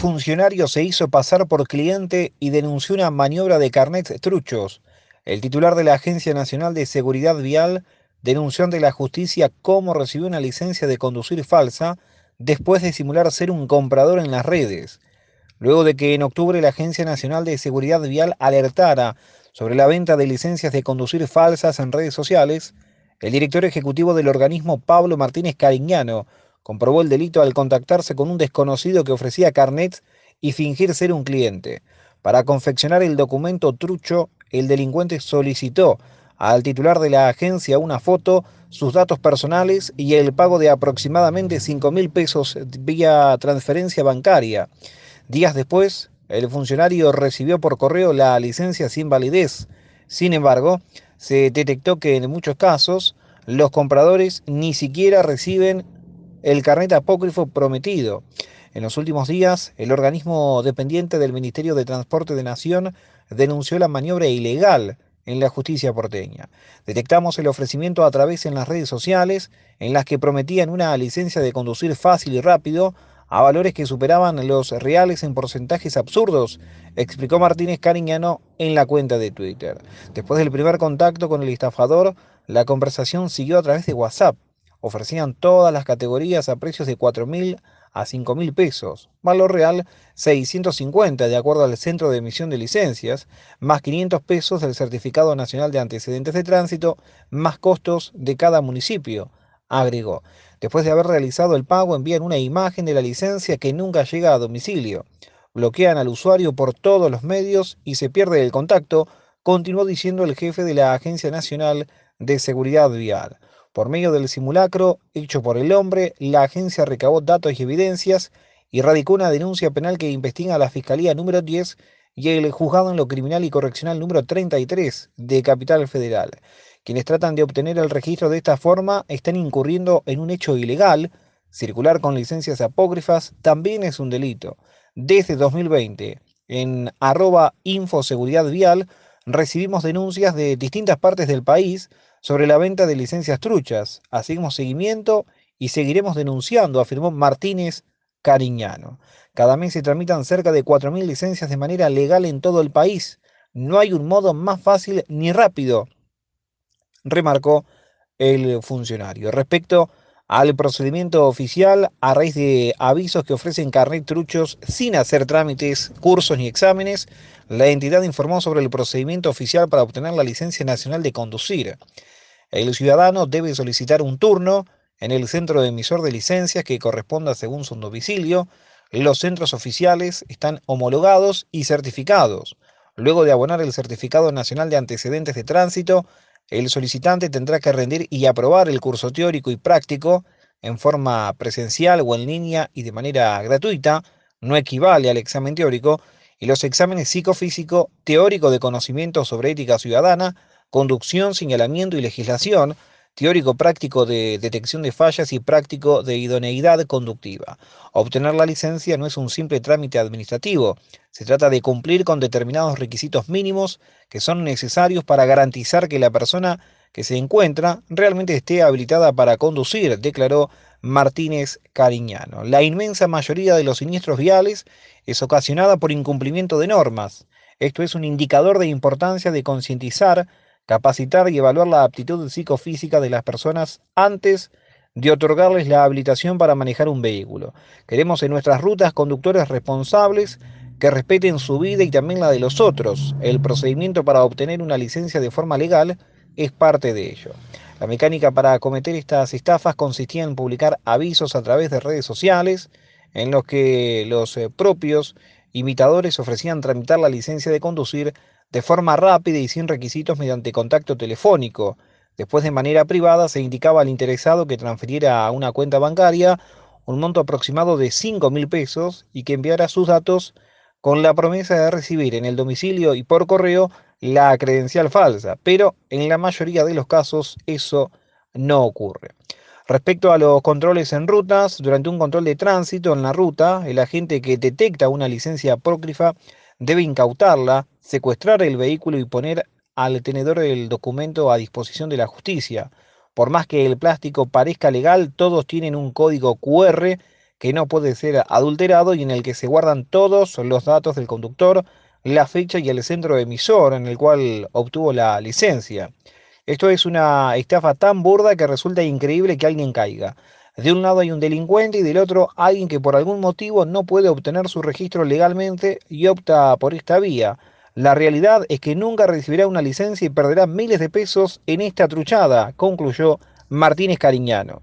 funcionario se hizo pasar por cliente y denunció una maniobra de carnet truchos. El titular de la Agencia Nacional de Seguridad Vial denunció ante la justicia cómo recibió una licencia de conducir falsa después de simular ser un comprador en las redes. Luego de que en octubre la Agencia Nacional de Seguridad Vial alertara sobre la venta de licencias de conducir falsas en redes sociales, el director ejecutivo del organismo, Pablo Martínez Cariñano, comprobó el delito al contactarse con un desconocido que ofrecía carnets y fingir ser un cliente. Para confeccionar el documento trucho, el delincuente solicitó al titular de la agencia una foto, sus datos personales y el pago de aproximadamente 5 mil pesos vía transferencia bancaria. Días después, el funcionario recibió por correo la licencia sin validez. Sin embargo, se detectó que en muchos casos los compradores ni siquiera reciben el carnet apócrifo prometido. En los últimos días, el organismo dependiente del Ministerio de Transporte de Nación denunció la maniobra ilegal en la justicia porteña. Detectamos el ofrecimiento a través en las redes sociales en las que prometían una licencia de conducir fácil y rápido a valores que superaban los reales en porcentajes absurdos, explicó Martínez Cariñano en la cuenta de Twitter. Después del primer contacto con el estafador, la conversación siguió a través de WhatsApp. Ofrecían todas las categorías a precios de 4.000 a 5.000 pesos, valor real 650 de acuerdo al Centro de Emisión de Licencias, más 500 pesos del Certificado Nacional de Antecedentes de Tránsito, más costos de cada municipio, agregó. Después de haber realizado el pago, envían una imagen de la licencia que nunca llega a domicilio. Bloquean al usuario por todos los medios y se pierde el contacto, continuó diciendo el jefe de la Agencia Nacional de Seguridad Vial. Por medio del simulacro hecho por el hombre, la agencia recabó datos y evidencias y radicó una denuncia penal que investiga a la Fiscalía número 10 y el Juzgado en lo Criminal y Correccional número 33 de Capital Federal. Quienes tratan de obtener el registro de esta forma están incurriendo en un hecho ilegal. Circular con licencias apócrifas también es un delito. Desde 2020, en arroba infoseguridad vial, recibimos denuncias de distintas partes del país sobre la venta de licencias truchas. Hacemos seguimiento y seguiremos denunciando, afirmó Martínez Cariñano. Cada mes se tramitan cerca de 4.000 licencias de manera legal en todo el país. No hay un modo más fácil ni rápido, remarcó el funcionario. Respecto al procedimiento oficial a raíz de avisos que ofrecen carnet truchos sin hacer trámites, cursos ni exámenes, la entidad informó sobre el procedimiento oficial para obtener la licencia nacional de conducir. El ciudadano debe solicitar un turno en el centro emisor de licencias que corresponda según su domicilio. Los centros oficiales están homologados y certificados. Luego de abonar el Certificado Nacional de Antecedentes de Tránsito, el solicitante tendrá que rendir y aprobar el curso teórico y práctico en forma presencial o en línea y de manera gratuita, no equivale al examen teórico, y los exámenes psicofísico, teórico de conocimiento sobre ética ciudadana, conducción, señalamiento y legislación, teórico práctico de detección de fallas y práctico de idoneidad conductiva. Obtener la licencia no es un simple trámite administrativo, se trata de cumplir con determinados requisitos mínimos que son necesarios para garantizar que la persona que se encuentra realmente esté habilitada para conducir, declaró Martínez Cariñano. La inmensa mayoría de los siniestros viales es ocasionada por incumplimiento de normas. Esto es un indicador de importancia de concientizar capacitar y evaluar la aptitud psicofísica de las personas antes de otorgarles la habilitación para manejar un vehículo. Queremos en nuestras rutas conductores responsables que respeten su vida y también la de los otros. El procedimiento para obtener una licencia de forma legal es parte de ello. La mecánica para acometer estas estafas consistía en publicar avisos a través de redes sociales en los que los eh, propios imitadores ofrecían tramitar la licencia de conducir de forma rápida y sin requisitos mediante contacto telefónico. Después de manera privada se indicaba al interesado que transfiriera a una cuenta bancaria un monto aproximado de 5 mil pesos y que enviara sus datos con la promesa de recibir en el domicilio y por correo la credencial falsa, pero en la mayoría de los casos eso no ocurre. Respecto a los controles en rutas, durante un control de tránsito en la ruta, el agente que detecta una licencia apócrifa debe incautarla, secuestrar el vehículo y poner al tenedor el documento a disposición de la justicia. Por más que el plástico parezca legal, todos tienen un código QR que no puede ser adulterado y en el que se guardan todos los datos del conductor, la fecha y el centro emisor en el cual obtuvo la licencia. Esto es una estafa tan burda que resulta increíble que alguien caiga. De un lado hay un delincuente y del otro alguien que por algún motivo no puede obtener su registro legalmente y opta por esta vía. La realidad es que nunca recibirá una licencia y perderá miles de pesos en esta truchada, concluyó Martínez Cariñano.